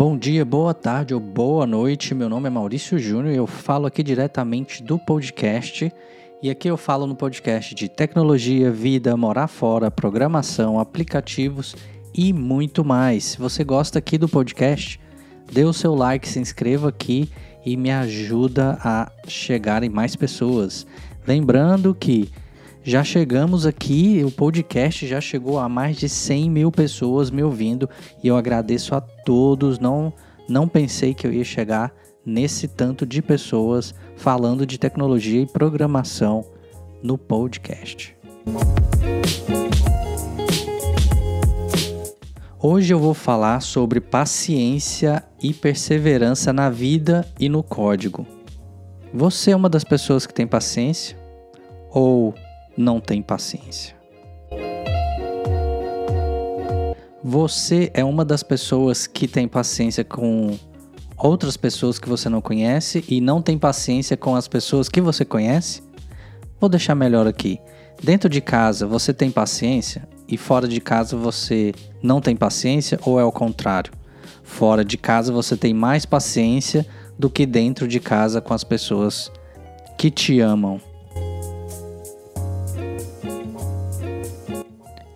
Bom dia, boa tarde ou boa noite. Meu nome é Maurício Júnior e eu falo aqui diretamente do podcast. E aqui eu falo no podcast de tecnologia, vida, morar fora, programação, aplicativos e muito mais. Se você gosta aqui do podcast, dê o seu like, se inscreva aqui e me ajuda a chegar em mais pessoas. Lembrando que já chegamos aqui, o podcast já chegou a mais de 100 mil pessoas me ouvindo e eu agradeço a todos. Não, não pensei que eu ia chegar nesse tanto de pessoas falando de tecnologia e programação no podcast. Hoje eu vou falar sobre paciência e perseverança na vida e no código. Você é uma das pessoas que tem paciência ou não tem paciência? Você é uma das pessoas que tem paciência com outras pessoas que você não conhece e não tem paciência com as pessoas que você conhece? Vou deixar melhor aqui. Dentro de casa você tem paciência e fora de casa você não tem paciência ou é o contrário? Fora de casa você tem mais paciência do que dentro de casa com as pessoas que te amam.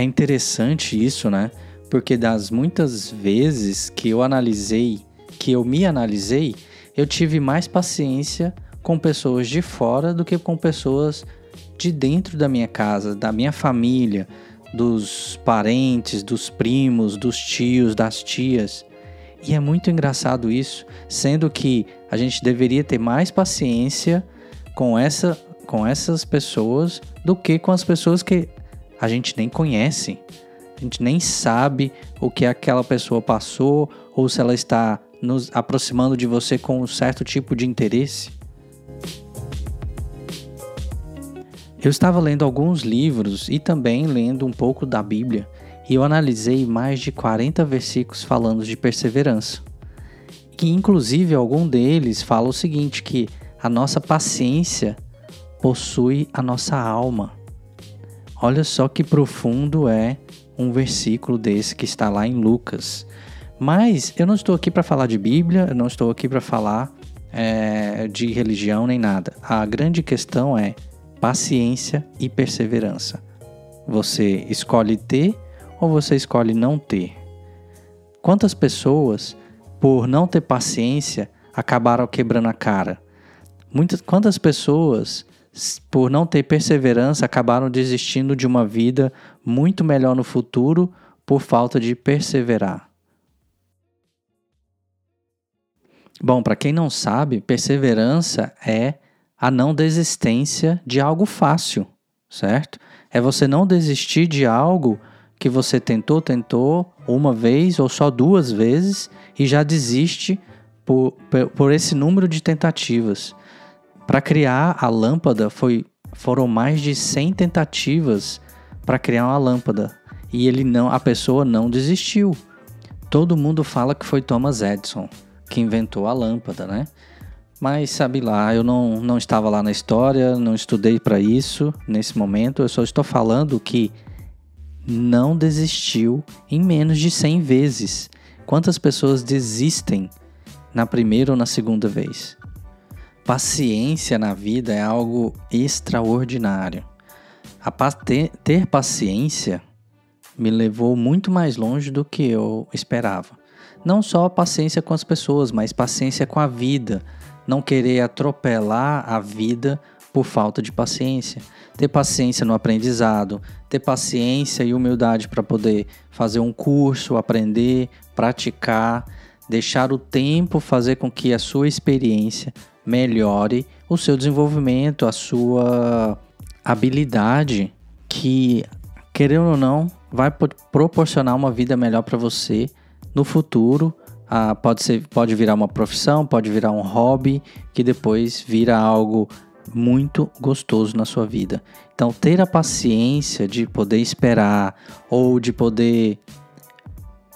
É interessante isso, né? Porque das muitas vezes que eu analisei, que eu me analisei, eu tive mais paciência com pessoas de fora do que com pessoas de dentro da minha casa, da minha família, dos parentes, dos primos, dos tios, das tias. E é muito engraçado isso, sendo que a gente deveria ter mais paciência com, essa, com essas pessoas do que com as pessoas que a gente nem conhece. A gente nem sabe o que aquela pessoa passou ou se ela está nos aproximando de você com um certo tipo de interesse. Eu estava lendo alguns livros e também lendo um pouco da Bíblia e eu analisei mais de 40 versículos falando de perseverança. E inclusive algum deles fala o seguinte que a nossa paciência possui a nossa alma. Olha só que profundo é um versículo desse que está lá em Lucas. Mas eu não estou aqui para falar de Bíblia, eu não estou aqui para falar é, de religião nem nada. A grande questão é paciência e perseverança. Você escolhe ter ou você escolhe não ter? Quantas pessoas, por não ter paciência, acabaram quebrando a cara? Muitas, quantas pessoas, por não ter perseverança, acabaram desistindo de uma vida muito melhor no futuro por falta de perseverar? Bom, para quem não sabe, perseverança é a não desistência de algo fácil, certo? É você não desistir de algo que você tentou, tentou uma vez ou só duas vezes e já desiste por, por esse número de tentativas. Para criar a lâmpada foi, foram mais de 100 tentativas para criar uma lâmpada e ele não, a pessoa não desistiu. Todo mundo fala que foi Thomas Edison que inventou a lâmpada, né? Mas sabe lá, eu não, não estava lá na história, não estudei para isso nesse momento, eu só estou falando que não desistiu em menos de 100 vezes. Quantas pessoas desistem na primeira ou na segunda vez? Paciência na vida é algo extraordinário. Ter, ter paciência me levou muito mais longe do que eu esperava. Não só paciência com as pessoas, mas paciência com a vida não querer atropelar a vida por falta de paciência. Ter paciência no aprendizado, ter paciência e humildade para poder fazer um curso, aprender, praticar, deixar o tempo fazer com que a sua experiência melhore o seu desenvolvimento, a sua habilidade que, querendo ou não, vai proporcionar uma vida melhor para você no futuro ah, pode, ser, pode virar uma profissão, pode virar um hobby, que depois vira algo muito gostoso na sua vida. Então, ter a paciência de poder esperar ou de poder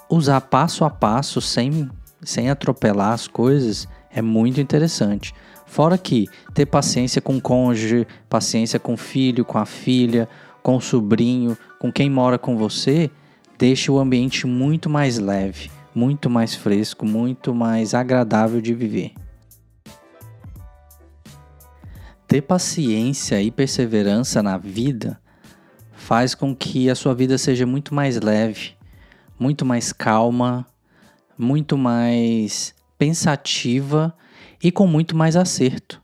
usar passo a passo sem, sem atropelar as coisas é muito interessante. Fora que ter paciência com o cônjuge, paciência com o filho, com a filha, com o sobrinho, com quem mora com você, deixa o ambiente muito mais leve muito mais fresco, muito mais agradável de viver. Ter paciência e perseverança na vida faz com que a sua vida seja muito mais leve, muito mais calma, muito mais pensativa e com muito mais acerto.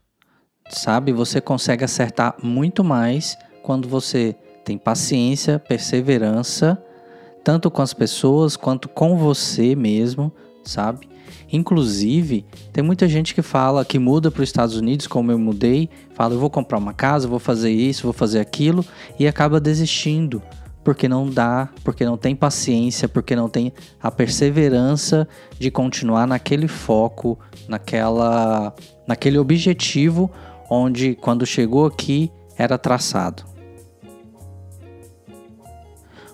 Sabe? Você consegue acertar muito mais quando você tem paciência, perseverança, tanto com as pessoas quanto com você mesmo, sabe? Inclusive, tem muita gente que fala que muda para os Estados Unidos, como eu mudei, fala eu vou comprar uma casa, vou fazer isso, vou fazer aquilo e acaba desistindo porque não dá, porque não tem paciência, porque não tem a perseverança de continuar naquele foco, naquela, naquele objetivo onde quando chegou aqui era traçado.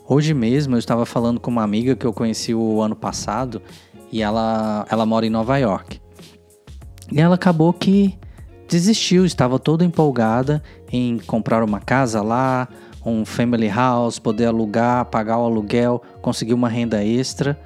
Hoje mesmo eu estava falando com uma amiga que eu conheci o ano passado e ela, ela mora em Nova York. E ela acabou que desistiu, estava toda empolgada em comprar uma casa lá, um family house, poder alugar, pagar o aluguel, conseguir uma renda extra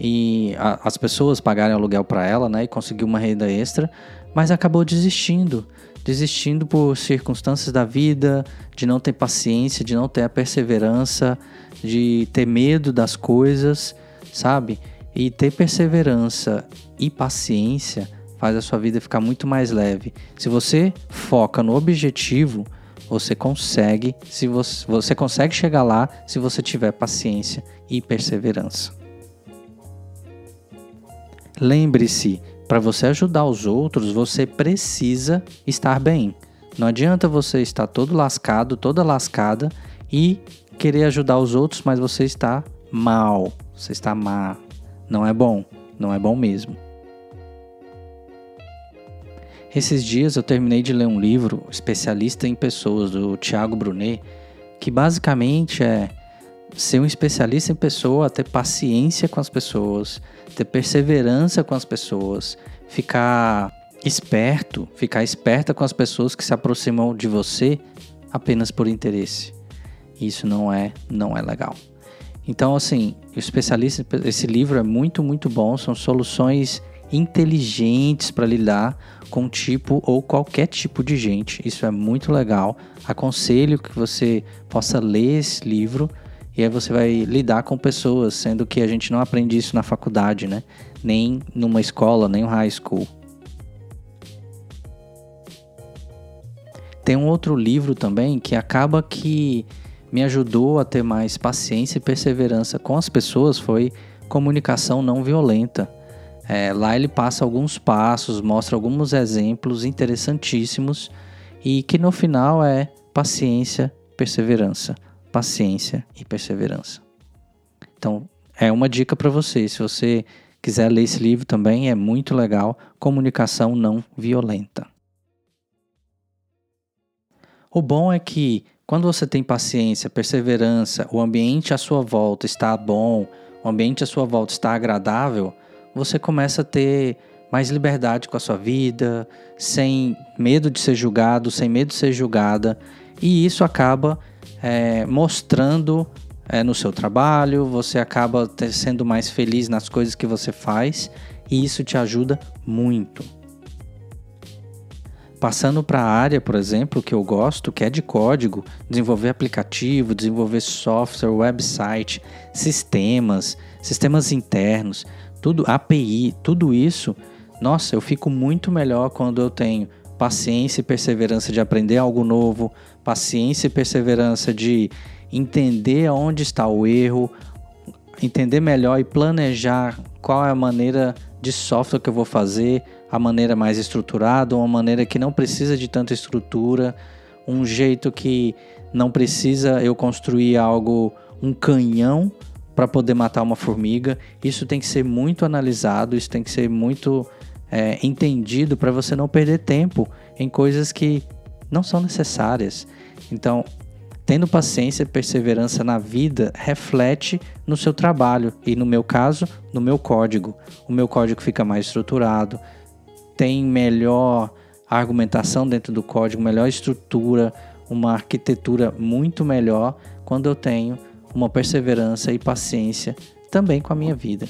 e a, as pessoas pagarem aluguel para ela, né, e conseguir uma renda extra, mas acabou desistindo, desistindo por circunstâncias da vida, de não ter paciência, de não ter a perseverança, de ter medo das coisas, sabe? E ter perseverança e paciência faz a sua vida ficar muito mais leve. Se você foca no objetivo, você consegue, se você, você consegue chegar lá se você tiver paciência e perseverança. Lembre-se, para você ajudar os outros, você precisa estar bem. Não adianta você estar todo lascado, toda lascada e querer ajudar os outros, mas você está mal, você está má. Não é bom, não é bom mesmo. Esses dias eu terminei de ler um livro, Especialista em Pessoas, do Tiago Brunet, que basicamente é ser um especialista em pessoa, ter paciência com as pessoas, ter perseverança com as pessoas, ficar esperto, ficar esperta com as pessoas que se aproximam de você apenas por interesse. Isso não é, não é legal. Então, assim, o especialista, esse livro é muito, muito bom. São soluções inteligentes para lidar com um tipo ou qualquer tipo de gente. Isso é muito legal. Aconselho que você possa ler esse livro e aí você vai lidar com pessoas, sendo que a gente não aprende isso na faculdade, né? Nem numa escola, nem no high school. Tem um outro livro também que acaba que me ajudou a ter mais paciência e perseverança com as pessoas foi Comunicação Não Violenta. É, lá ele passa alguns passos, mostra alguns exemplos interessantíssimos e que no final é paciência, perseverança, paciência e perseverança. Então, é uma dica para você. Se você quiser ler esse livro também, é muito legal. Comunicação não violenta. O bom é que quando você tem paciência, perseverança, o ambiente à sua volta está bom, o ambiente à sua volta está agradável, você começa a ter mais liberdade com a sua vida, sem medo de ser julgado, sem medo de ser julgada, e isso acaba é, mostrando é, no seu trabalho, você acaba sendo mais feliz nas coisas que você faz, e isso te ajuda muito. Passando para a área, por exemplo, que eu gosto, que é de código, desenvolver aplicativo, desenvolver software, website, sistemas, sistemas internos, tudo API, tudo isso, nossa, eu fico muito melhor quando eu tenho paciência e perseverança de aprender algo novo, paciência e perseverança de entender onde está o erro, entender melhor e planejar qual é a maneira de software que eu vou fazer, a maneira mais estruturada, uma maneira que não precisa de tanta estrutura, um jeito que não precisa eu construir algo, um canhão para poder matar uma formiga. Isso tem que ser muito analisado, isso tem que ser muito é, entendido para você não perder tempo em coisas que não são necessárias. Então, tendo paciência e perseverança na vida reflete no seu trabalho e, no meu caso, no meu código. O meu código fica mais estruturado, tem melhor argumentação dentro do código, melhor estrutura, uma arquitetura muito melhor quando eu tenho uma perseverança e paciência também com a minha vida.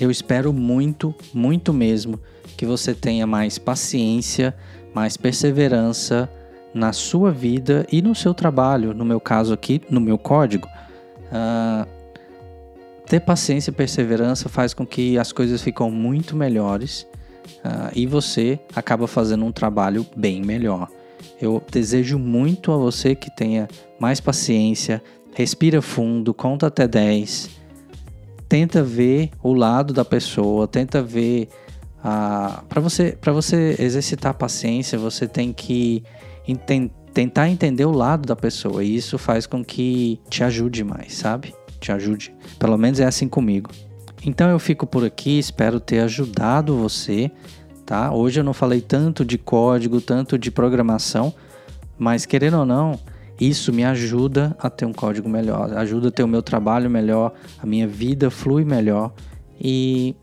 eu espero muito, muito mesmo que você tenha mais paciência, mais perseverança na sua vida e no seu trabalho. No meu caso aqui, no meu código. Uh, ter paciência e perseverança faz com que as coisas ficam muito melhores uh, e você acaba fazendo um trabalho bem melhor. Eu desejo muito a você que tenha mais paciência, respira fundo, conta até 10, tenta ver o lado da pessoa, tenta ver a para você para você exercitar a paciência, você tem que enten tentar entender o lado da pessoa e isso faz com que te ajude mais, sabe? Te ajude. Pelo menos é assim comigo. Então eu fico por aqui, espero ter ajudado você tá? Hoje eu não falei tanto de código, tanto de programação, mas querendo ou não, isso me ajuda a ter um código melhor, ajuda a ter o meu trabalho melhor, a minha vida flui melhor e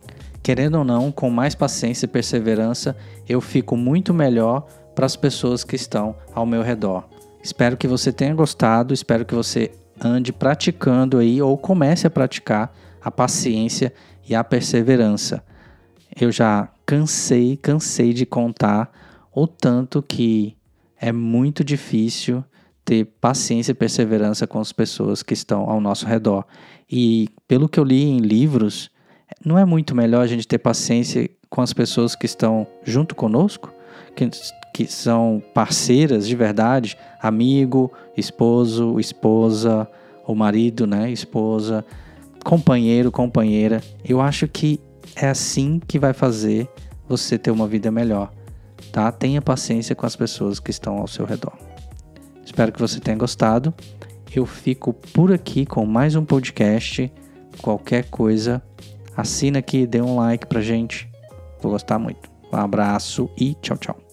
querendo ou não, com mais paciência e perseverança, eu fico muito melhor para as pessoas que estão ao meu redor. Espero que você tenha gostado, espero que você ande praticando aí ou comece a praticar a paciência e a perseverança. Eu já cansei, cansei de contar o tanto que é muito difícil ter paciência e perseverança com as pessoas que estão ao nosso redor. E pelo que eu li em livros, não é muito melhor a gente ter paciência com as pessoas que estão junto conosco, que, que são parceiras de verdade, amigo, esposo, esposa, ou marido, né, esposa, companheiro, companheira. Eu acho que é assim que vai fazer você ter uma vida melhor, tá? Tenha paciência com as pessoas que estão ao seu redor. Espero que você tenha gostado. Eu fico por aqui com mais um podcast. Qualquer coisa, assina aqui, dê um like pra gente. Vou gostar muito. Um abraço e tchau, tchau.